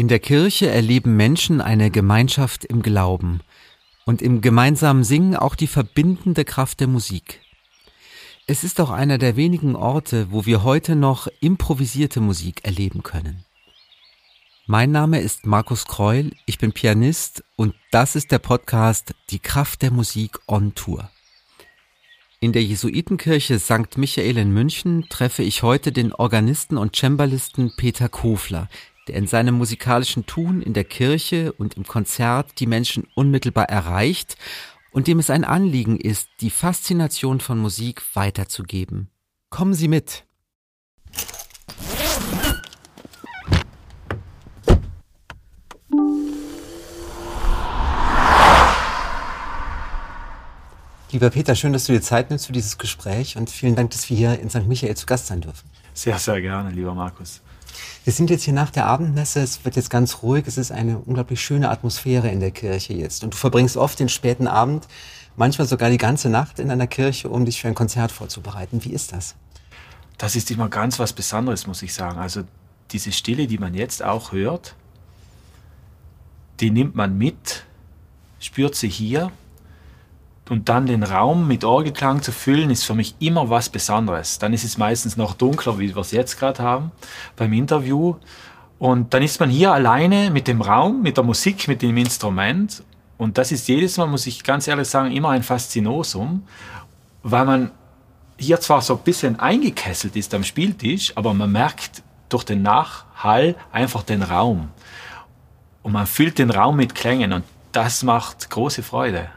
In der Kirche erleben Menschen eine Gemeinschaft im Glauben und im gemeinsamen Singen auch die verbindende Kraft der Musik. Es ist auch einer der wenigen Orte, wo wir heute noch improvisierte Musik erleben können. Mein Name ist Markus Kreul, ich bin Pianist und das ist der Podcast Die Kraft der Musik on Tour. In der Jesuitenkirche St. Michael in München treffe ich heute den Organisten und Cembalisten Peter Kofler, der in seinem musikalischen Tun in der Kirche und im Konzert die Menschen unmittelbar erreicht und dem es ein Anliegen ist, die Faszination von Musik weiterzugeben. Kommen Sie mit! Lieber Peter, schön, dass du dir Zeit nimmst für dieses Gespräch und vielen Dank, dass wir hier in St. Michael zu Gast sein dürfen. Sehr, sehr gerne, lieber Markus. Wir sind jetzt hier nach der Abendmesse, es wird jetzt ganz ruhig, es ist eine unglaublich schöne Atmosphäre in der Kirche jetzt. Und du verbringst oft den späten Abend, manchmal sogar die ganze Nacht in einer Kirche, um dich für ein Konzert vorzubereiten. Wie ist das? Das ist immer ganz was Besonderes, muss ich sagen. Also diese Stille, die man jetzt auch hört, die nimmt man mit, spürt sie hier und dann den Raum mit Orgelklang zu füllen, ist für mich immer was Besonderes. Dann ist es meistens noch dunkler, wie wir es jetzt gerade haben beim Interview. Und dann ist man hier alleine mit dem Raum, mit der Musik, mit dem Instrument. Und das ist jedes Mal, muss ich ganz ehrlich sagen, immer ein Faszinosum, weil man hier zwar so ein bisschen eingekesselt ist am Spieltisch, aber man merkt durch den Nachhall einfach den Raum. Und man füllt den Raum mit Klängen und das macht große Freude.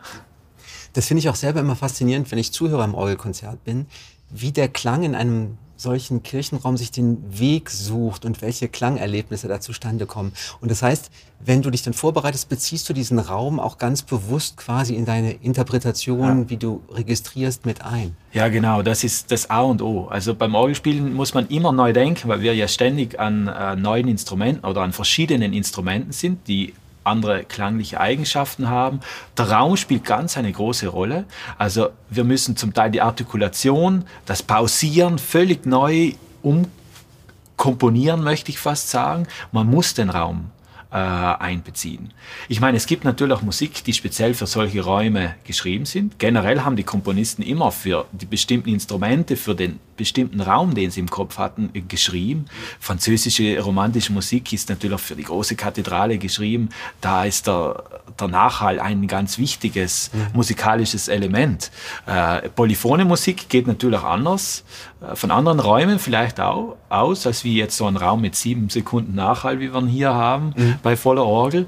Das finde ich auch selber immer faszinierend, wenn ich Zuhörer im Orgelkonzert bin, wie der Klang in einem solchen Kirchenraum sich den Weg sucht und welche Klangerlebnisse da zustande kommen. Und das heißt, wenn du dich dann vorbereitest, beziehst du diesen Raum auch ganz bewusst quasi in deine Interpretation, ja. wie du registrierst, mit ein. Ja, genau, das ist das A und O. Also beim Orgelspielen muss man immer neu denken, weil wir ja ständig an äh, neuen Instrumenten oder an verschiedenen Instrumenten sind, die andere klangliche Eigenschaften haben. Der Raum spielt ganz eine große Rolle. Also wir müssen zum Teil die Artikulation, das Pausieren völlig neu umkomponieren, möchte ich fast sagen. Man muss den Raum äh, einbeziehen. Ich meine, es gibt natürlich auch Musik, die speziell für solche Räume geschrieben sind. Generell haben die Komponisten immer für die bestimmten Instrumente, für den bestimmten Raum, den sie im Kopf hatten, geschrieben. Französische romantische Musik ist natürlich auch für die große Kathedrale geschrieben. Da ist der, der Nachhall ein ganz wichtiges mhm. musikalisches Element. Äh, polyphone Musik geht natürlich auch anders, äh, von anderen Räumen vielleicht auch aus, als wie jetzt so ein Raum mit sieben Sekunden Nachhall, wie wir ihn hier haben, mhm. bei voller Orgel.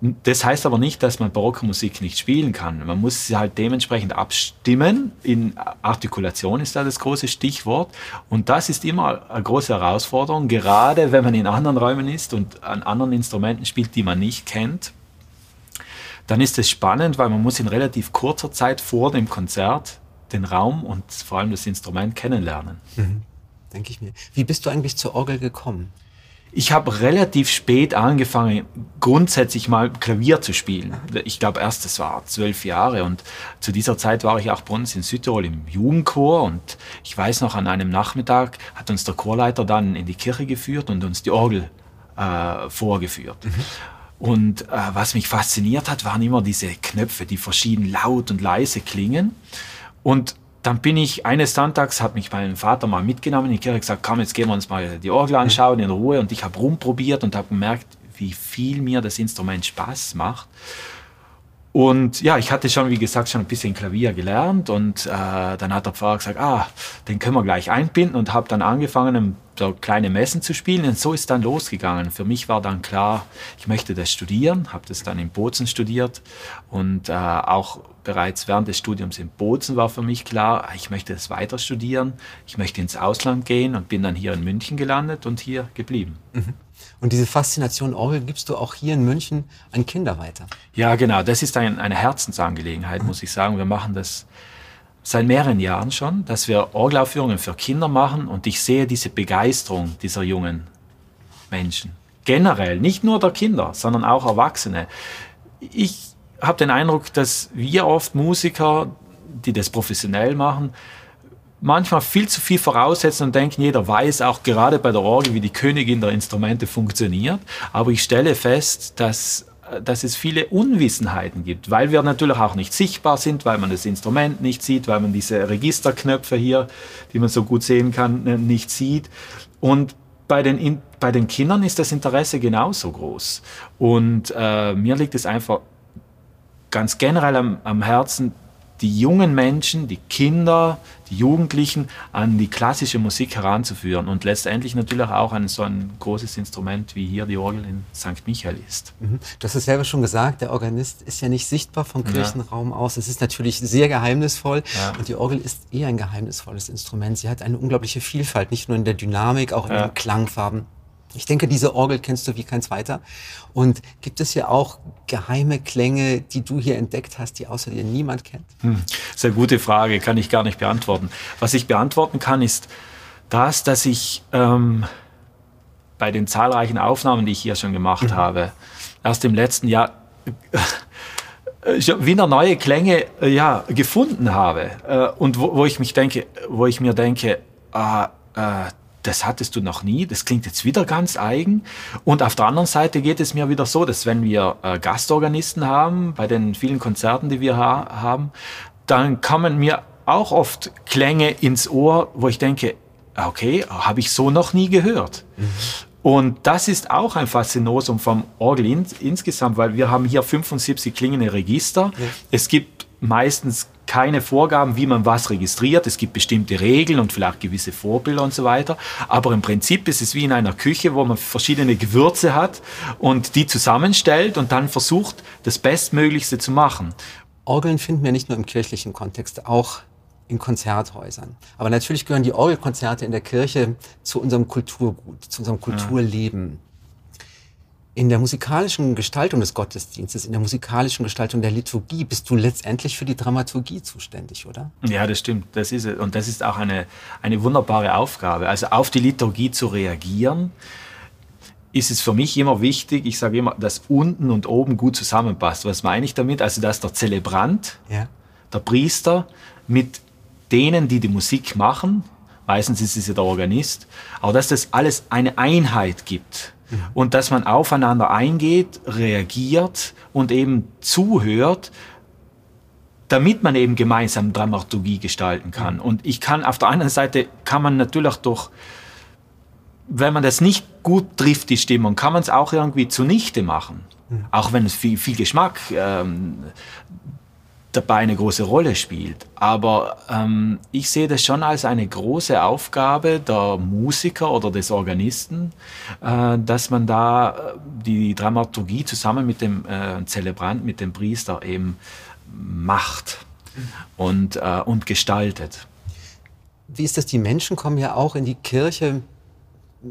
Das heißt aber nicht, dass man barocke Musik nicht spielen kann. Man muss sie halt dementsprechend abstimmen. In Artikulation ist da das große Stichwort. Und das ist immer eine große Herausforderung, gerade wenn man in anderen Räumen ist und an anderen Instrumenten spielt, die man nicht kennt. Dann ist es spannend, weil man muss in relativ kurzer Zeit vor dem Konzert den Raum und vor allem das Instrument kennenlernen. Mhm, denke ich mir. Wie bist du eigentlich zur Orgel gekommen? Ich habe relativ spät angefangen, grundsätzlich mal Klavier zu spielen. Ich glaube erst, das war zwölf Jahre und zu dieser Zeit war ich auch bei uns in Südtirol im Jugendchor und ich weiß noch, an einem Nachmittag hat uns der Chorleiter dann in die Kirche geführt und uns die Orgel äh, vorgeführt. Mhm. Und äh, was mich fasziniert hat, waren immer diese Knöpfe, die verschieden laut und leise klingen. Und dann bin ich eines Sonntags, hat mich mein Vater mal mitgenommen in die Kirche gesagt, komm, jetzt gehen wir uns mal die Orgel anschauen in Ruhe. Und ich habe rumprobiert und habe gemerkt, wie viel mir das Instrument Spaß macht. Und ja, ich hatte schon, wie gesagt, schon ein bisschen Klavier gelernt und äh, dann hat der Pfarrer gesagt, ah, den können wir gleich einbinden und habe dann angefangen, so kleine Messen zu spielen und so ist dann losgegangen. Für mich war dann klar, ich möchte das studieren, habe das dann in Bozen studiert und äh, auch bereits während des Studiums in Bozen war für mich klar, ich möchte das weiter studieren, ich möchte ins Ausland gehen und bin dann hier in München gelandet und hier geblieben. Mhm. Und diese Faszination Orgel gibst du auch hier in München an Kinder weiter. Ja, genau. Das ist ein, eine Herzensangelegenheit, muss ich sagen. Wir machen das seit mehreren Jahren schon, dass wir Orgelaufführungen für Kinder machen und ich sehe diese Begeisterung dieser jungen Menschen. Generell, nicht nur der Kinder, sondern auch Erwachsene. Ich habe den Eindruck, dass wir oft Musiker, die das professionell machen, manchmal viel zu viel voraussetzen und denken, jeder weiß auch gerade bei der Orgel, wie die Königin der Instrumente funktioniert. Aber ich stelle fest, dass dass es viele Unwissenheiten gibt, weil wir natürlich auch nicht sichtbar sind, weil man das Instrument nicht sieht, weil man diese Registerknöpfe hier, die man so gut sehen kann, nicht sieht. Und bei den, bei den Kindern ist das Interesse genauso groß. Und äh, mir liegt es einfach ganz generell am, am Herzen, die jungen Menschen, die Kinder, die Jugendlichen an die klassische Musik heranzuführen und letztendlich natürlich auch an so ein großes Instrument wie hier die Orgel in St. Michael ist. Mhm. Du hast es selber schon gesagt, der Organist ist ja nicht sichtbar vom Kirchenraum ja. aus. Es ist natürlich sehr geheimnisvoll ja. und die Orgel ist eher ein geheimnisvolles Instrument. Sie hat eine unglaubliche Vielfalt, nicht nur in der Dynamik, auch in ja. den Klangfarben. Ich denke, diese Orgel kennst du wie kein zweiter. Und gibt es ja auch geheime Klänge, die du hier entdeckt hast, die außer dir niemand kennt? Hm, sehr gute Frage, kann ich gar nicht beantworten. Was ich beantworten kann, ist das, dass ich ähm, bei den zahlreichen Aufnahmen, die ich hier schon gemacht mhm. habe, erst im letzten Jahr äh, wieder neue Klänge äh, ja, gefunden habe. Äh, und wo, wo, ich mich denke, wo ich mir denke, ah, äh, das hattest du noch nie, das klingt jetzt wieder ganz eigen. Und auf der anderen Seite geht es mir wieder so, dass wenn wir äh, Gastorganisten haben, bei den vielen Konzerten, die wir ha haben, dann kommen mir auch oft Klänge ins Ohr, wo ich denke, okay, habe ich so noch nie gehört. Mhm. Und das ist auch ein Faszinosum vom Orgel in, insgesamt, weil wir haben hier 75 klingende Register. Ja. Es gibt meistens keine Vorgaben, wie man was registriert. Es gibt bestimmte Regeln und vielleicht gewisse Vorbilder und so weiter. Aber im Prinzip ist es wie in einer Küche, wo man verschiedene Gewürze hat und die zusammenstellt und dann versucht, das Bestmöglichste zu machen. Orgeln finden wir nicht nur im kirchlichen Kontext, auch in Konzerthäusern. Aber natürlich gehören die Orgelkonzerte in der Kirche zu unserem Kulturgut, zu unserem Kulturleben in der musikalischen Gestaltung des Gottesdienstes, in der musikalischen Gestaltung der Liturgie bist du letztendlich für die Dramaturgie zuständig, oder? Ja, das stimmt. Das ist Und das ist auch eine, eine wunderbare Aufgabe. Also auf die Liturgie zu reagieren, ist es für mich immer wichtig, ich sage immer, dass unten und oben gut zusammenpasst. Was meine ich damit? Also, dass der Zelebrant, ja. der Priester mit denen, die die Musik machen, meistens ist es ja der Organist, aber dass das alles eine Einheit gibt und dass man aufeinander eingeht, reagiert und eben zuhört, damit man eben gemeinsam Dramaturgie gestalten kann. Mhm. Und ich kann auf der anderen Seite kann man natürlich durch wenn man das nicht gut trifft, die Stimmung, kann man es auch irgendwie zunichte machen. Mhm. Auch wenn es viel, viel Geschmack ähm, dabei eine große Rolle spielt. Aber ähm, ich sehe das schon als eine große Aufgabe der Musiker oder des Organisten, äh, dass man da äh, die Dramaturgie zusammen mit dem äh, Zelebrant, mit dem Priester eben macht und, äh, und gestaltet. Wie ist das? Die Menschen kommen ja auch in die Kirche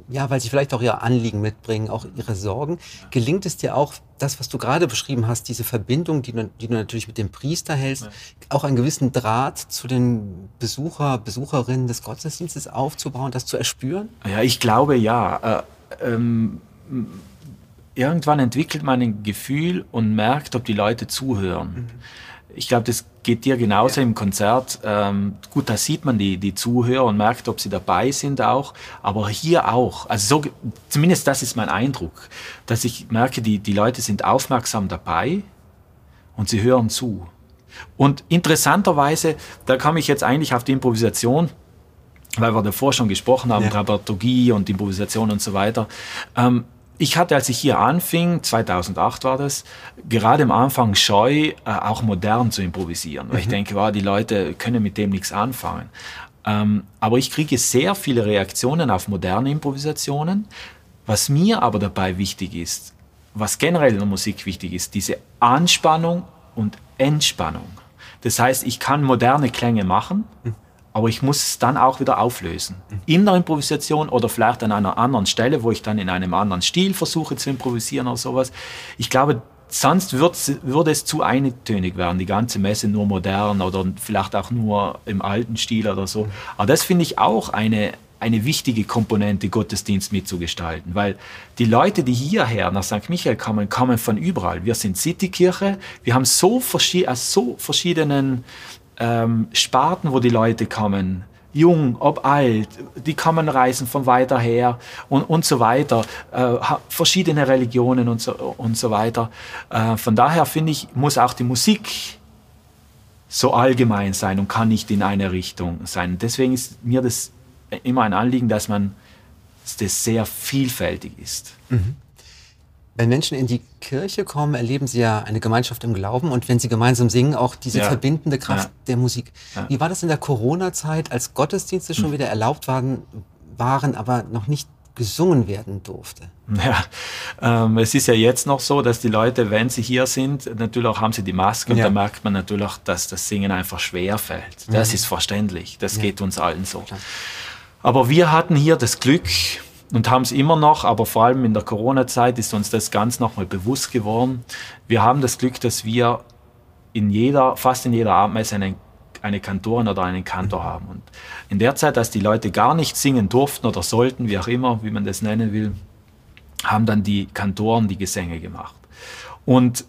ja, weil sie vielleicht auch ihr Anliegen mitbringen, auch ihre Sorgen. Gelingt es dir auch, das, was du gerade beschrieben hast, diese Verbindung, die du, die du natürlich mit dem Priester hältst, ja. auch einen gewissen Draht zu den Besucher, Besucherinnen des Gottesdienstes aufzubauen, das zu erspüren? Ja, ich glaube ja. Äh, ähm, irgendwann entwickelt man ein Gefühl und merkt, ob die Leute zuhören. Mhm ich glaube, das geht dir genauso im Konzert. Ähm, gut, da sieht man die, die Zuhörer und merkt, ob sie dabei sind auch. Aber hier auch. Also so, zumindest das ist mein Eindruck, dass ich merke, die, die Leute sind aufmerksam dabei und sie hören zu. Und interessanterweise, da komme ich jetzt eigentlich auf die Improvisation, weil wir davor schon gesprochen haben, ja. Dramaturgie und Improvisation und so weiter. Ähm, ich hatte, als ich hier anfing, 2008 war das, gerade am Anfang scheu, äh, auch modern zu improvisieren. Weil mhm. ich denke, wow, die Leute können mit dem nichts anfangen. Ähm, aber ich kriege sehr viele Reaktionen auf moderne Improvisationen. Was mir aber dabei wichtig ist, was generell in der Musik wichtig ist, diese Anspannung und Entspannung. Das heißt, ich kann moderne Klänge machen. Mhm aber ich muss es dann auch wieder auflösen. In der Improvisation oder vielleicht an einer anderen Stelle, wo ich dann in einem anderen Stil versuche zu improvisieren oder sowas. Ich glaube, sonst würde es zu eintönig werden, die ganze Messe nur modern oder vielleicht auch nur im alten Stil oder so. Aber das finde ich auch eine, eine wichtige Komponente, Gottesdienst mitzugestalten, weil die Leute, die hierher nach St. Michael kommen, kommen von überall. Wir sind Citykirche, wir haben so, verschi so verschiedenen ähm, Sparten, wo die Leute kommen. jung, ob alt, die kann reisen von weiter her und, und so weiter, äh, verschiedene Religionen und so, und so weiter. Äh, von daher finde ich, muss auch die Musik so allgemein sein und kann nicht in eine Richtung sein. Deswegen ist mir das immer ein Anliegen, dass man das sehr vielfältig ist. Mhm. Wenn Menschen in die Kirche kommen, erleben sie ja eine Gemeinschaft im Glauben und wenn sie gemeinsam singen, auch diese ja. verbindende Kraft ja. der Musik. Ja. Wie war das in der Corona-Zeit, als Gottesdienste schon hm. wieder erlaubt waren, waren, aber noch nicht gesungen werden durfte? Ja, ähm, es ist ja jetzt noch so, dass die Leute, wenn sie hier sind, natürlich auch haben sie die Maske und da merkt man natürlich, dass das Singen einfach schwer fällt. Das ist verständlich, das geht uns allen so. Klar. Aber wir hatten hier das Glück, und haben es immer noch, aber vor allem in der Corona-Zeit ist uns das ganz nochmal bewusst geworden. Wir haben das Glück, dass wir in jeder, fast in jeder Abendmesse einen, eine Kantorin oder einen Kantor haben. Und in der Zeit, als die Leute gar nicht singen durften oder sollten, wie auch immer, wie man das nennen will, haben dann die Kantoren die Gesänge gemacht. Und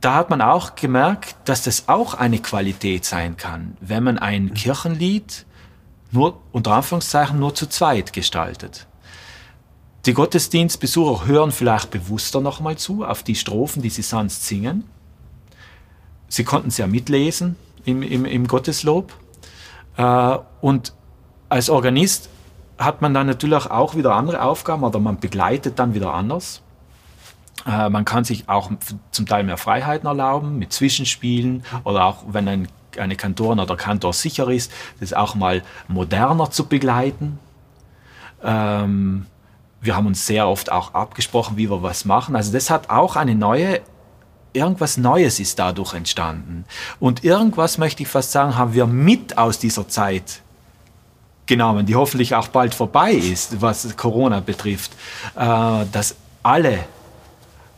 da hat man auch gemerkt, dass das auch eine Qualität sein kann, wenn man ein Kirchenlied nur unter Anführungszeichen nur zu zweit gestaltet. Die Gottesdienstbesucher hören vielleicht bewusster nochmal zu auf die Strophen, die sie sonst singen. Sie konnten es ja mitlesen im, im, im Gotteslob. Äh, und als Organist hat man dann natürlich auch wieder andere Aufgaben oder man begleitet dann wieder anders. Äh, man kann sich auch zum Teil mehr Freiheiten erlauben mit Zwischenspielen oder auch wenn ein eine Kantorin oder Kantor sicher ist, das auch mal moderner zu begleiten. Ähm, wir haben uns sehr oft auch abgesprochen, wie wir was machen. Also das hat auch eine neue, irgendwas Neues ist dadurch entstanden. Und irgendwas, möchte ich fast sagen, haben wir mit aus dieser Zeit genommen, die hoffentlich auch bald vorbei ist, was Corona betrifft, äh, dass alle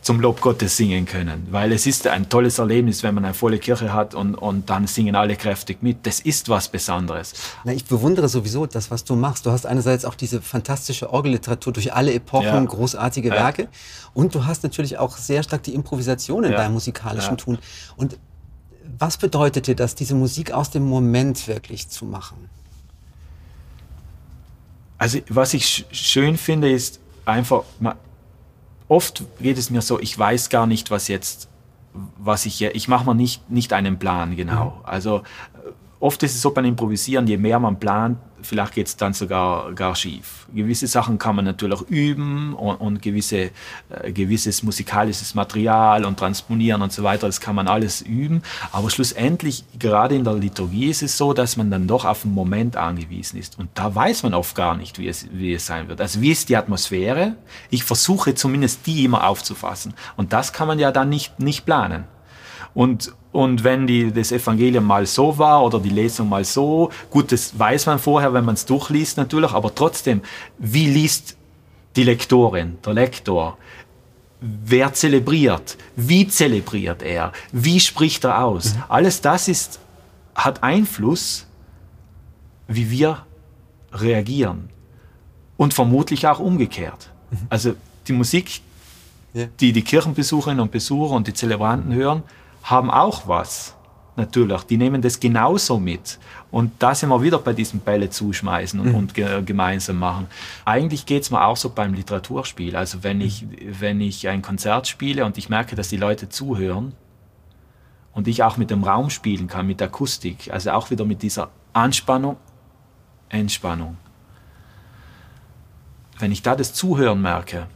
zum Lob Gottes singen können. Weil es ist ein tolles Erlebnis, wenn man eine volle Kirche hat und, und dann singen alle kräftig mit. Das ist was Besonderes. Na, ich bewundere sowieso das, was du machst. Du hast einerseits auch diese fantastische Orgelliteratur durch alle Epochen, ja. großartige Werke. Ja. Und du hast natürlich auch sehr stark die Improvisation in ja. deinem musikalischen Tun. Und was bedeutet dir das, diese Musik aus dem Moment wirklich zu machen? Also was ich schön finde, ist einfach, oft geht es mir so, ich weiß gar nicht, was jetzt, was ich, ich mache mir nicht, nicht einen Plan genau. Mhm. Also oft ist es so beim Improvisieren, je mehr man plant, vielleicht geht es dann sogar gar schief. Gewisse Sachen kann man natürlich üben und, und gewisse, äh, gewisses musikalisches Material und transponieren und so weiter, das kann man alles üben. Aber schlussendlich, gerade in der Liturgie ist es so, dass man dann doch auf den Moment angewiesen ist. Und da weiß man oft gar nicht, wie es, wie es sein wird. Also wie ist die Atmosphäre? Ich versuche zumindest die immer aufzufassen. Und das kann man ja dann nicht, nicht planen. Und, und wenn die, das Evangelium mal so war oder die Lesung mal so, gut, das weiß man vorher, wenn man es durchliest natürlich, aber trotzdem, wie liest die Lektorin, der Lektor? Wer zelebriert? Wie zelebriert er? Wie spricht er aus? Mhm. Alles das ist, hat Einfluss, wie wir reagieren. Und vermutlich auch umgekehrt. Mhm. Also die Musik, die die Kirchenbesucherinnen und Besucher und die Zelebranten hören, haben auch was. Natürlich, die nehmen das genauso mit. Und da sind wir wieder bei diesem Bälle zuschmeißen und, mhm. und ge gemeinsam machen. Eigentlich geht es mir auch so beim Literaturspiel. Also wenn ich, wenn ich ein Konzert spiele und ich merke, dass die Leute zuhören und ich auch mit dem Raum spielen kann, mit Akustik, also auch wieder mit dieser Anspannung, Entspannung. Wenn ich da das Zuhören merke,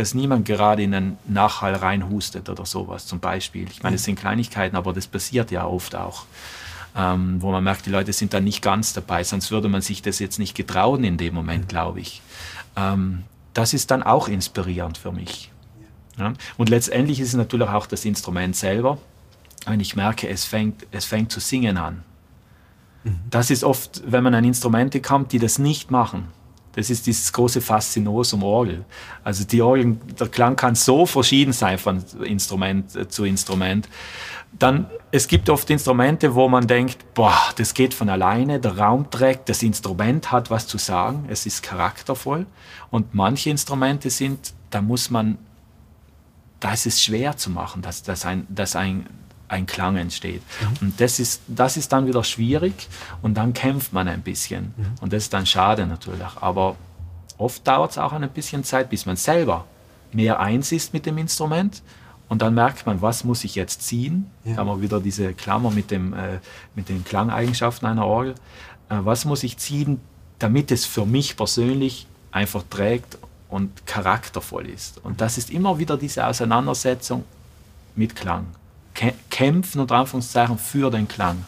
dass niemand gerade in einen Nachhall reinhustet oder sowas zum Beispiel. Ich meine, das sind Kleinigkeiten, aber das passiert ja oft auch. Ähm, wo man merkt, die Leute sind da nicht ganz dabei, sonst würde man sich das jetzt nicht getrauen in dem Moment, glaube ich. Ähm, das ist dann auch inspirierend für mich. Ja? Und letztendlich ist es natürlich auch das Instrument selber, wenn ich merke, es fängt, es fängt zu singen an. Mhm. Das ist oft, wenn man an Instrumente kommt, die das nicht machen das ist dieses große Faszinosum Orgel. Also die Orgel, der Klang kann so verschieden sein von Instrument äh, zu Instrument. Dann, es gibt oft Instrumente, wo man denkt, boah, das geht von alleine, der Raum trägt, das Instrument hat was zu sagen, es ist charaktervoll. Und manche Instrumente sind, da muss man, da ist es schwer zu machen, dass, dass, ein, dass ein, ein Klang entsteht. Mhm. Und das ist, das ist dann wieder schwierig und dann kämpft man ein bisschen. Mhm. Und das ist dann schade natürlich. Aber oft dauert es auch ein bisschen Zeit, bis man selber mehr eins ist mit dem Instrument. Und dann merkt man, was muss ich jetzt ziehen? Ja. Da haben wir wieder diese Klammer mit, dem, äh, mit den Klangeigenschaften einer Orgel. Äh, was muss ich ziehen, damit es für mich persönlich einfach trägt und charaktervoll ist? Und das ist immer wieder diese Auseinandersetzung mit Klang. Kämpfen und Anführungszeichen für den Klang.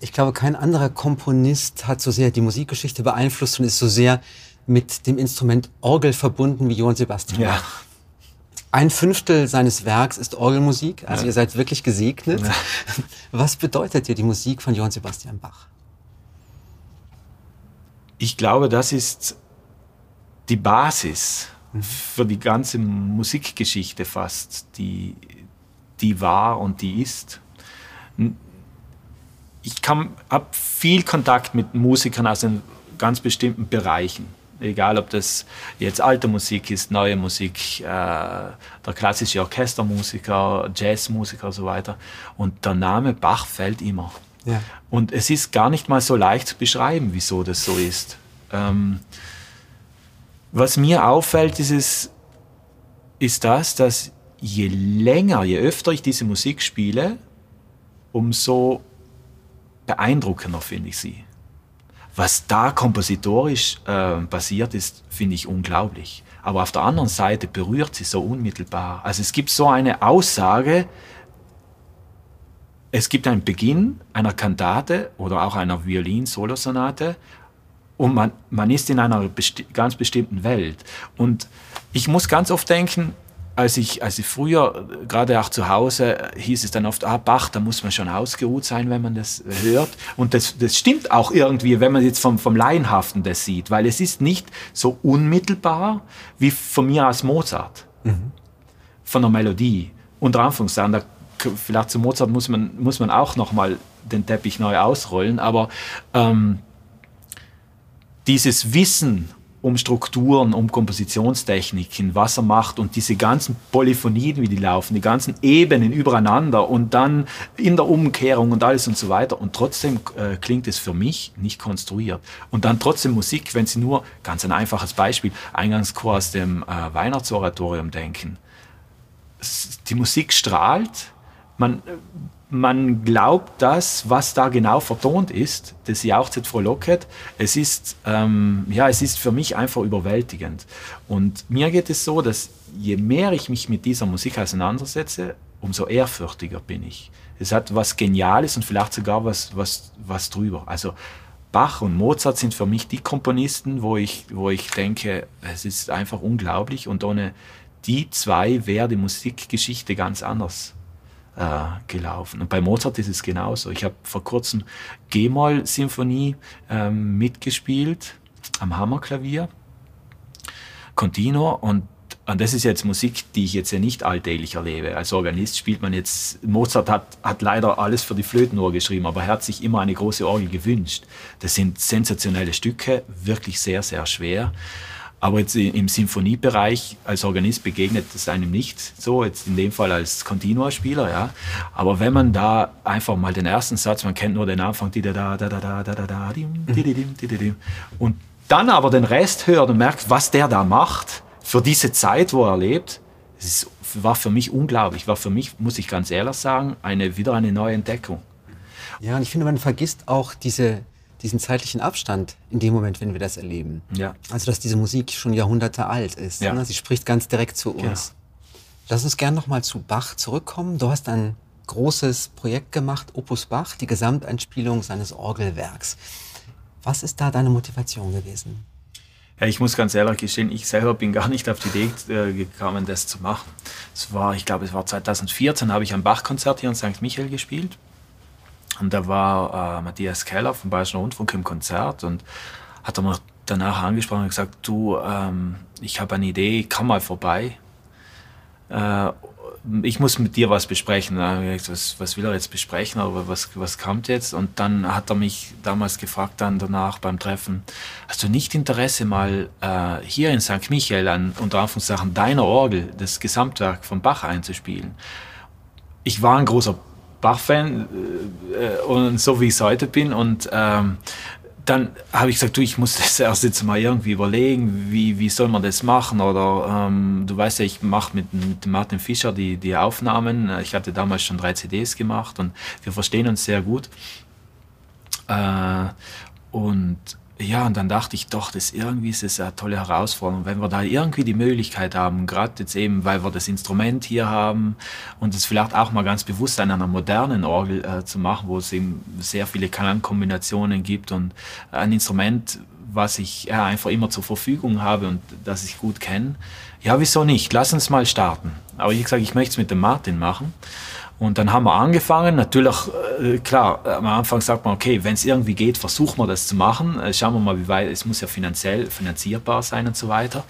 Ich glaube, kein anderer Komponist hat so sehr die Musikgeschichte beeinflusst und ist so sehr mit dem Instrument Orgel verbunden wie Johann Sebastian. Ja. Ein Fünftel seines Werks ist Orgelmusik, also ja. ihr seid wirklich gesegnet. Ja. Was bedeutet dir die Musik von Johann Sebastian Bach? Ich glaube, das ist die Basis. Für die ganze Musikgeschichte fast, die, die war und die ist. Ich habe viel Kontakt mit Musikern aus den ganz bestimmten Bereichen egal ob das jetzt alte Musik ist, neue Musik, äh, der klassische Orchestermusiker, Jazzmusiker und so weiter. Und der Name Bach fällt immer. Ja. Und es ist gar nicht mal so leicht zu beschreiben, wieso das so ist. Ähm, was mir auffällt, ist, es, ist das, dass je länger, je öfter ich diese Musik spiele, umso beeindruckender finde ich sie was da kompositorisch äh, passiert ist, finde ich unglaublich. Aber auf der anderen Seite berührt sie so unmittelbar. Also es gibt so eine Aussage, es gibt einen Beginn einer Kantate oder auch einer Violin-Solosonate und man, man ist in einer besti ganz bestimmten Welt. Und ich muss ganz oft denken, als ich, als ich früher, gerade auch zu Hause, hieß es dann oft, ah, Bach, da muss man schon ausgeruht sein, wenn man das hört. Und das, das stimmt auch irgendwie, wenn man jetzt vom, vom Laienhaften das sieht, weil es ist nicht so unmittelbar wie von mir aus Mozart. Mhm. Von der Melodie. Unter Anführungszeichen, da, vielleicht zu Mozart muss man, muss man auch nochmal den Teppich neu ausrollen, aber ähm, dieses Wissen um Strukturen, um Kompositionstechniken, was er macht und diese ganzen Polyphonien, wie die laufen, die ganzen Ebenen übereinander und dann in der Umkehrung und alles und so weiter. Und trotzdem äh, klingt es für mich nicht konstruiert. Und dann trotzdem Musik, wenn Sie nur, ganz ein einfaches Beispiel, Eingangschor aus dem äh, Weihnachtsoratorium denken. Die Musik strahlt, man man glaubt das, was da genau vertont ist, das jauchzet frohlocket, es ist, ähm, ja, es ist für mich einfach überwältigend. Und mir geht es so, dass je mehr ich mich mit dieser Musik auseinandersetze, umso ehrfürchtiger bin ich. Es hat was Geniales und vielleicht sogar was, was, was drüber. Also Bach und Mozart sind für mich die Komponisten, wo ich, wo ich denke, es ist einfach unglaublich und ohne die zwei wäre die Musikgeschichte ganz anders äh, gelaufen. Und bei Mozart ist es genauso. Ich habe vor kurzem G-Moll-Symphonie ähm, mitgespielt am Hammerklavier, Continuo und und das ist jetzt Musik, die ich jetzt ja nicht alltäglich erlebe. Als Organist spielt man jetzt, Mozart hat, hat leider alles für die Flötenohr geschrieben, aber er hat sich immer eine große Orgel gewünscht. Das sind sensationelle Stücke, wirklich sehr, sehr schwer. Aber jetzt im Sinfoniebereich als Organist begegnet es einem nicht so, jetzt in dem Fall als Continua-Spieler, ja. Aber wenn man da einfach mal den ersten Satz, man kennt nur den Anfang, da da da da da da da da und dann aber den Rest hört und merkt, was der da macht für diese Zeit, wo er lebt, das war für mich unglaublich, war für mich, muss ich ganz ehrlich sagen, eine, wieder eine neue Entdeckung. Ja, und ich finde, man vergisst auch diese diesen zeitlichen Abstand in dem Moment, wenn wir das erleben. Ja. Also, dass diese Musik schon Jahrhunderte alt ist. Ja. Ne? Sie spricht ganz direkt zu uns. Ja. Lass uns gern nochmal zu Bach zurückkommen. Du hast ein großes Projekt gemacht, Opus Bach, die Gesamteinspielung seines Orgelwerks. Was ist da deine Motivation gewesen? Ja, ich muss ganz ehrlich gestehen, ich selber bin gar nicht auf die Idee äh, gekommen, das zu machen. Es war, ich glaube, es war 2014, habe ich ein Bach-Konzert hier in St. Michael gespielt. Und da war äh, Matthias Keller vom Bayerischen Rundfunk im Konzert und hat er mich danach angesprochen und gesagt, du, ähm, ich habe eine Idee, komm mal vorbei. Äh, ich muss mit dir was besprechen. Gesagt, was, was will er jetzt besprechen, aber was, was kommt jetzt? Und dann hat er mich damals gefragt, dann danach beim Treffen, hast du nicht Interesse, mal äh, hier in St. Michael an unter Anführungszeichen deiner Orgel das Gesamtwerk von Bach einzuspielen? ich war ein großer Bach-Fan äh, und so wie ich es heute bin und ähm, dann habe ich gesagt, du, ich muss das erst jetzt mal irgendwie überlegen, wie, wie soll man das machen? Oder ähm, du weißt ja, ich mache mit, mit Martin Fischer die, die Aufnahmen. Ich hatte damals schon drei CDs gemacht und wir verstehen uns sehr gut. Äh, und ja, und dann dachte ich doch, das irgendwie ist es eine tolle Herausforderung, wenn wir da irgendwie die Möglichkeit haben, gerade jetzt eben, weil wir das Instrument hier haben und es vielleicht auch mal ganz bewusst an einer modernen Orgel äh, zu machen, wo es eben sehr viele Klangkombinationen gibt und ein Instrument, was ich ja, einfach immer zur Verfügung habe und das ich gut kenne. Ja, wieso nicht? Lass uns mal starten. Aber ich sage, ich möchte es mit dem Martin machen. Und dann haben wir angefangen. Natürlich, äh, klar, am Anfang sagt man, okay, wenn es irgendwie geht, versuchen wir das zu machen. Äh, schauen wir mal, wie weit, es muss ja finanziell finanzierbar sein und so weiter.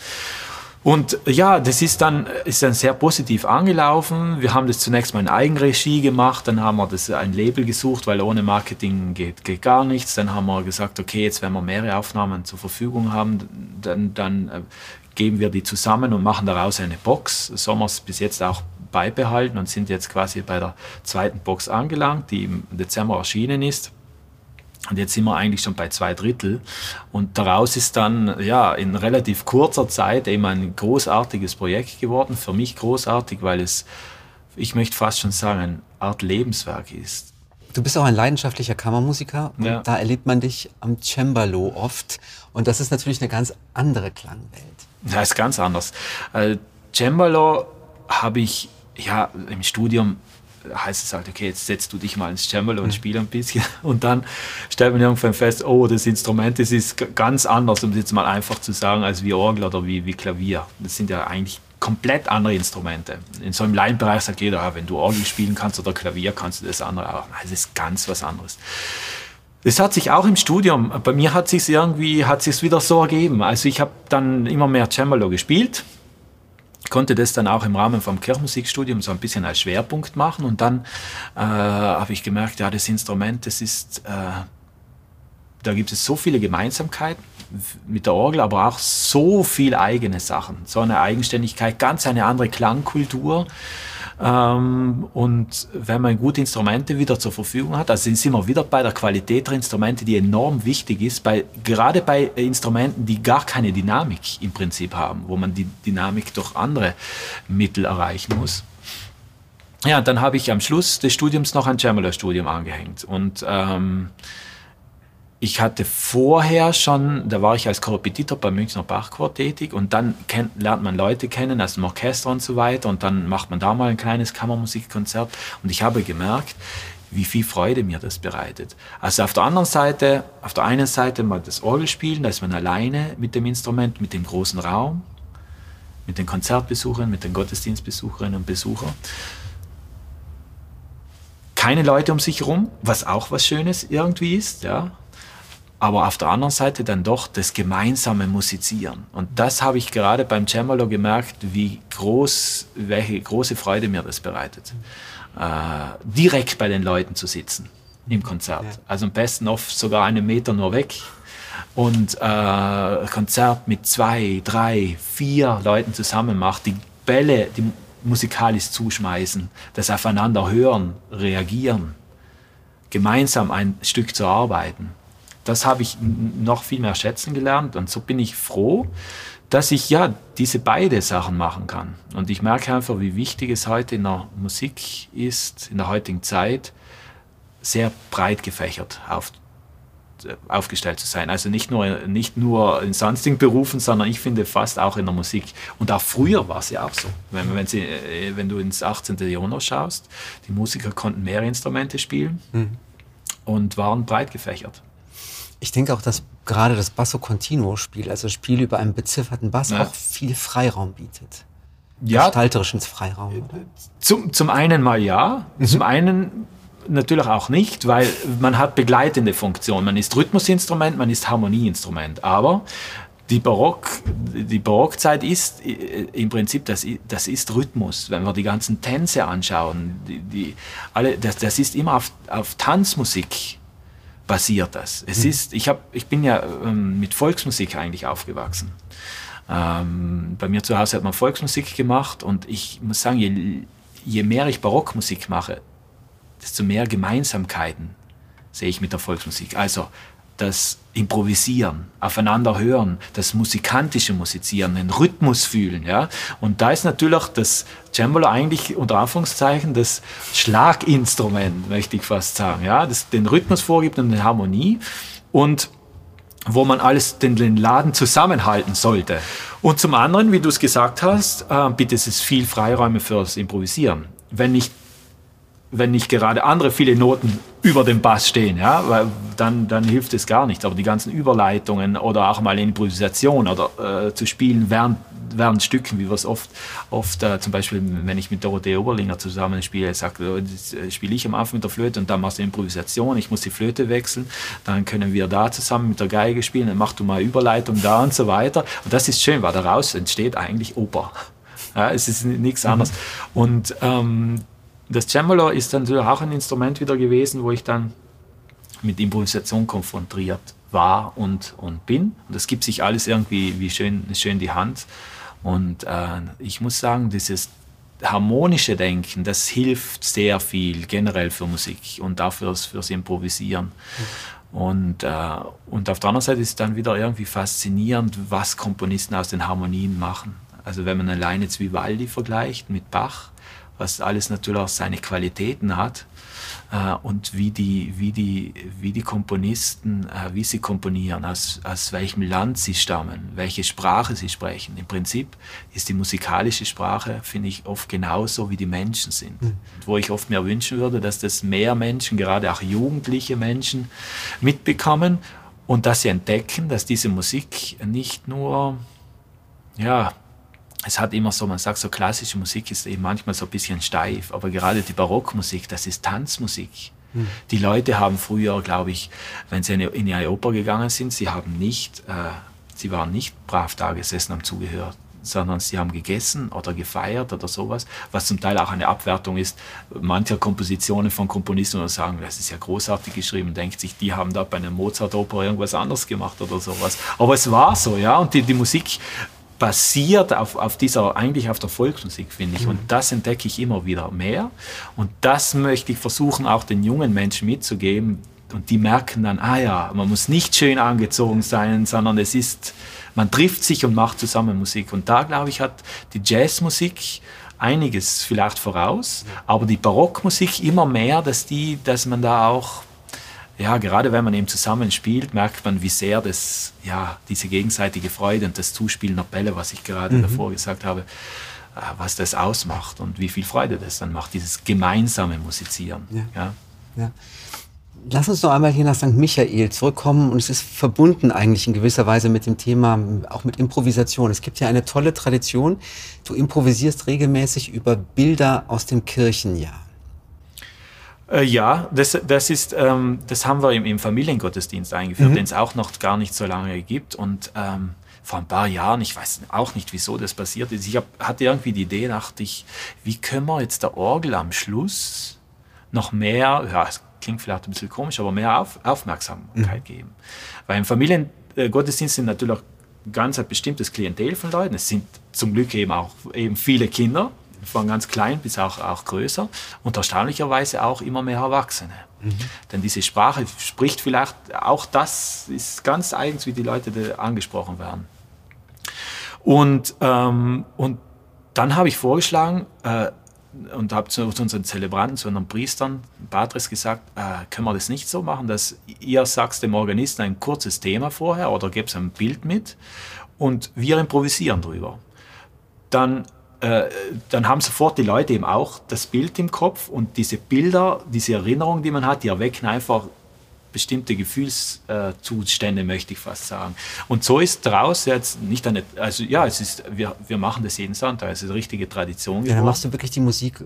Und ja, das ist dann, ist dann sehr positiv angelaufen. Wir haben das zunächst mal in Eigenregie gemacht, dann haben wir das ein Label gesucht, weil ohne Marketing geht, geht gar nichts. Dann haben wir gesagt, okay, jetzt wenn wir mehrere Aufnahmen zur Verfügung haben, dann, dann äh, geben wir die zusammen und machen daraus eine Box. So haben wir es bis jetzt auch beibehalten und sind jetzt quasi bei der zweiten Box angelangt, die im Dezember erschienen ist. Und jetzt sind wir eigentlich schon bei zwei Drittel. Und daraus ist dann ja in relativ kurzer Zeit eben ein großartiges Projekt geworden. Für mich großartig, weil es, ich möchte fast schon sagen, eine Art Lebenswerk ist. Du bist auch ein leidenschaftlicher Kammermusiker. Und ja. Da erlebt man dich am Cembalo oft. Und das ist natürlich eine ganz andere Klangwelt. Ja, ist ganz anders. Äh, Cembalo habe ich ja, im Studium heißt es halt, okay, jetzt setzt du dich mal ins Cembalo und mhm. spiel ein bisschen. Und dann stellt man irgendwann fest, oh, das Instrument, das ist ganz anders, um es jetzt mal einfach zu sagen, als wie Orgel oder wie, wie Klavier. Das sind ja eigentlich komplett andere Instrumente. In so einem Laienbereich sagt jeder, ja, wenn du Orgel spielen kannst oder Klavier, kannst du das andere auch. Das ist ganz was anderes. Das hat sich auch im Studium, bei mir hat sich irgendwie, hat sich wieder so ergeben. Also ich habe dann immer mehr Cembalo gespielt, konnte das dann auch im Rahmen vom Kirchenmusikstudium so ein bisschen als Schwerpunkt machen und dann äh, habe ich gemerkt, ja, das Instrument, das ist, äh, da gibt es so viele Gemeinsamkeiten mit der Orgel, aber auch so viele eigene Sachen, so eine Eigenständigkeit, ganz eine andere Klangkultur. Ähm, und wenn man gute Instrumente wieder zur Verfügung hat, also sind wir wieder bei der Qualität der Instrumente, die enorm wichtig ist, bei, gerade bei Instrumenten, die gar keine Dynamik im Prinzip haben, wo man die Dynamik durch andere Mittel erreichen muss. Ja, dann habe ich am Schluss des Studiums noch ein Cembalo-Studium angehängt und ähm, ich hatte vorher schon, da war ich als Korrepetitor beim Münchner Bachchor tätig und dann kennt, lernt man Leute kennen aus dem Orchester und so weiter und dann macht man da mal ein kleines Kammermusikkonzert und ich habe gemerkt, wie viel Freude mir das bereitet. Also auf der anderen Seite, auf der einen Seite mal das Orgelspielen, da ist man alleine mit dem Instrument, mit dem großen Raum, mit den Konzertbesuchern, mit den Gottesdienstbesucherinnen und Besuchern. Keine Leute um sich herum, was auch was Schönes irgendwie ist, ja aber auf der anderen Seite dann doch das gemeinsame Musizieren. Und das habe ich gerade beim Cembalo gemerkt, wie groß, welche große Freude mir das bereitet, äh, direkt bei den Leuten zu sitzen im Konzert. Also am besten oft sogar einen Meter nur weg. Und äh, Konzert mit zwei, drei, vier Leuten zusammen macht, die Bälle, die musikalisch zuschmeißen, das Aufeinander hören, reagieren, gemeinsam ein Stück zu arbeiten das habe ich noch viel mehr schätzen gelernt und so bin ich froh, dass ich ja diese beide Sachen machen kann. Und ich merke einfach, wie wichtig es heute in der Musik ist, in der heutigen Zeit, sehr breit gefächert auf, aufgestellt zu sein. Also nicht nur, nicht nur in sonstigen Berufen, sondern ich finde fast auch in der Musik. Und auch früher war es ja auch so. Wenn, wenn, sie, äh, wenn du ins 18. Jahrhundert schaust, die Musiker konnten mehrere Instrumente spielen mhm. und waren breit gefächert. Ich denke auch, dass gerade das Basso Continuo Spiel, also Spiel über einen bezifferten Bass, ja. auch viel Freiraum bietet. Ja. Gestalterischen Freiraum. Oder? Zum, zum einen mal ja, mhm. zum einen natürlich auch nicht, weil man hat begleitende Funktion. Man ist Rhythmusinstrument, man ist Harmonieinstrument. Aber die, Barock, die Barockzeit ist äh, im Prinzip, das, das ist Rhythmus. Wenn wir die ganzen Tänze anschauen, die, die alle, das, das ist immer auf, auf Tanzmusik basiert das. Es mhm. ist, ich, hab, ich bin ja ähm, mit Volksmusik eigentlich aufgewachsen. Ähm, bei mir zu Hause hat man Volksmusik gemacht und ich muss sagen, je, je mehr ich Barockmusik mache, desto mehr Gemeinsamkeiten sehe ich mit der Volksmusik. Also das Improvisieren, aufeinander hören, das musikantische Musizieren, den Rhythmus fühlen. Ja? Und da ist natürlich das Cembalo eigentlich unter Anführungszeichen das Schlaginstrument, möchte ich fast sagen, ja? das den Rhythmus vorgibt und eine Harmonie und wo man alles den, den Laden zusammenhalten sollte. Und zum anderen, wie du es gesagt hast, äh, bietet es viel Freiräume fürs Improvisieren. Wenn ich wenn nicht gerade andere viele Noten über dem Bass stehen, ja, weil dann, dann hilft es gar nicht. Aber die ganzen Überleitungen oder auch mal Improvisation oder äh, zu spielen während, während Stücken, wie wir es oft, oft äh, zum Beispiel, wenn ich mit Dorothee Oberlinger zusammen spiele, sagt, äh, spiele ich am Anfang mit der Flöte und dann machst du Improvisation, ich muss die Flöte wechseln, dann können wir da zusammen mit der Geige spielen, dann machst du mal Überleitung da und so weiter. Und das ist schön, weil daraus entsteht eigentlich Oper. Ja, es ist nichts anderes. Mhm. Und ähm, das Cembalo ist dann natürlich auch ein Instrument wieder gewesen, wo ich dann mit Improvisation konfrontiert war und, und bin. Und das gibt sich alles irgendwie wie schön, schön die Hand. Und äh, ich muss sagen, dieses harmonische Denken, das hilft sehr viel generell für Musik und auch fürs, fürs Improvisieren. Mhm. Und, äh, und auf der anderen Seite ist es dann wieder irgendwie faszinierend, was Komponisten aus den Harmonien machen. Also wenn man alleine jetzt Vivaldi vergleicht mit Bach, was alles natürlich auch seine Qualitäten hat äh, und wie die, wie, die, wie die Komponisten, äh, wie sie komponieren, aus, aus welchem Land sie stammen, welche Sprache sie sprechen. Im Prinzip ist die musikalische Sprache, finde ich, oft genauso wie die Menschen sind. Mhm. Wo ich oft mir wünschen würde, dass das mehr Menschen, gerade auch jugendliche Menschen, mitbekommen und dass sie entdecken, dass diese Musik nicht nur ja, es hat immer so, man sagt so, klassische Musik ist eben manchmal so ein bisschen steif, aber gerade die Barockmusik, das ist Tanzmusik. Mhm. Die Leute haben früher, glaube ich, wenn sie in die Oper gegangen sind, sie haben nicht, äh, sie waren nicht brav da gesessen, haben zugehört, sondern sie haben gegessen oder gefeiert oder sowas, was zum Teil auch eine Abwertung ist mancher Kompositionen von Komponisten und sagen, das ist ja großartig geschrieben, denkt sich, die haben da bei einer Mozart-Oper irgendwas anderes gemacht oder sowas. Aber es war so, ja, und die, die Musik basiert auf, auf dieser, eigentlich auf der Volksmusik, finde ich. Mhm. Und das entdecke ich immer wieder mehr. Und das möchte ich versuchen, auch den jungen Menschen mitzugeben. Und die merken dann, ah ja, man muss nicht schön angezogen sein, sondern es ist, man trifft sich und macht zusammen Musik. Und da, glaube ich, hat die Jazzmusik einiges vielleicht voraus, aber die Barockmusik immer mehr, dass die, dass man da auch ja, gerade wenn man eben zusammen spielt, merkt man, wie sehr das, ja, diese gegenseitige Freude und das Zuspielen der Bälle, was ich gerade mhm. davor gesagt habe, äh, was das ausmacht und wie viel Freude das dann macht, dieses gemeinsame Musizieren. Ja. ja. ja. Lass uns noch einmal hier nach St. Michael zurückkommen und es ist verbunden eigentlich in gewisser Weise mit dem Thema, auch mit Improvisation. Es gibt ja eine tolle Tradition. Du improvisierst regelmäßig über Bilder aus dem Kirchenjahr. Äh, ja, das, das, ist, ähm, das haben wir im, im Familiengottesdienst eingeführt, mhm. den es auch noch gar nicht so lange gibt. Und ähm, vor ein paar Jahren, ich weiß auch nicht, wieso das passiert ist, ich hab, hatte irgendwie die Idee, dachte ich, wie können wir jetzt der Orgel am Schluss noch mehr, ja, es klingt vielleicht ein bisschen komisch, aber mehr Auf, Aufmerksamkeit mhm. geben. Weil im Familiengottesdienst sind natürlich ganz ein bestimmtes Klientel von Leuten. Es sind zum Glück eben auch eben viele Kinder von ganz klein bis auch, auch größer und erstaunlicherweise auch immer mehr Erwachsene. Mhm. Denn diese Sprache spricht vielleicht, auch das ist ganz eigens, wie die Leute angesprochen werden. Und, ähm, und dann habe ich vorgeschlagen äh, und habe zu, zu, unseren Zelebranten, zu unseren Priestern, Patris gesagt, äh, können wir das nicht so machen, dass ihr sagt dem Organisten ein kurzes Thema vorher oder gebt ein Bild mit und wir improvisieren drüber. Dann äh, dann haben sofort die Leute eben auch das Bild im Kopf und diese Bilder, diese Erinnerungen, die man hat, die erwecken einfach bestimmte Gefühlszustände, möchte ich fast sagen. Und so ist daraus jetzt nicht eine, also ja, es ist, wir, wir machen das jeden Sonntag, es ist eine richtige Tradition. Ja, dann machst du wirklich die Musik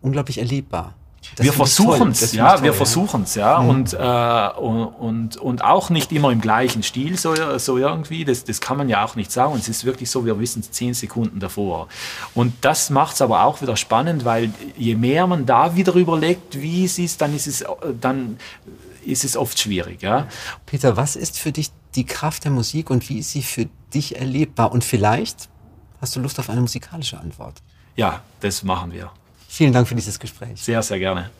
unglaublich erlebbar. Das wir versuchen es, ja, toll, wir ja. versuchen es, ja, mhm. und, äh, und, und, auch nicht immer im gleichen Stil so, so irgendwie, das, das kann man ja auch nicht sagen. Und es ist wirklich so, wir wissen es zehn Sekunden davor. Und das macht es aber auch wieder spannend, weil je mehr man da wieder überlegt, wie es ist, dann ist es, dann ist es oft schwierig, ja. Peter, was ist für dich die Kraft der Musik und wie ist sie für dich erlebbar? Und vielleicht hast du Lust auf eine musikalische Antwort. Ja, das machen wir. Vielen Dank für dieses Gespräch. Sehr, sehr gerne.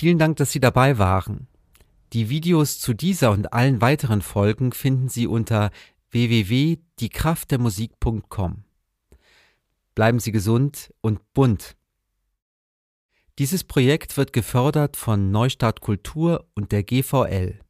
Vielen Dank, dass Sie dabei waren. Die Videos zu dieser und allen weiteren Folgen finden Sie unter www.diekraftdermusik.com. Bleiben Sie gesund und bunt. Dieses Projekt wird gefördert von Neustart Kultur und der GVL.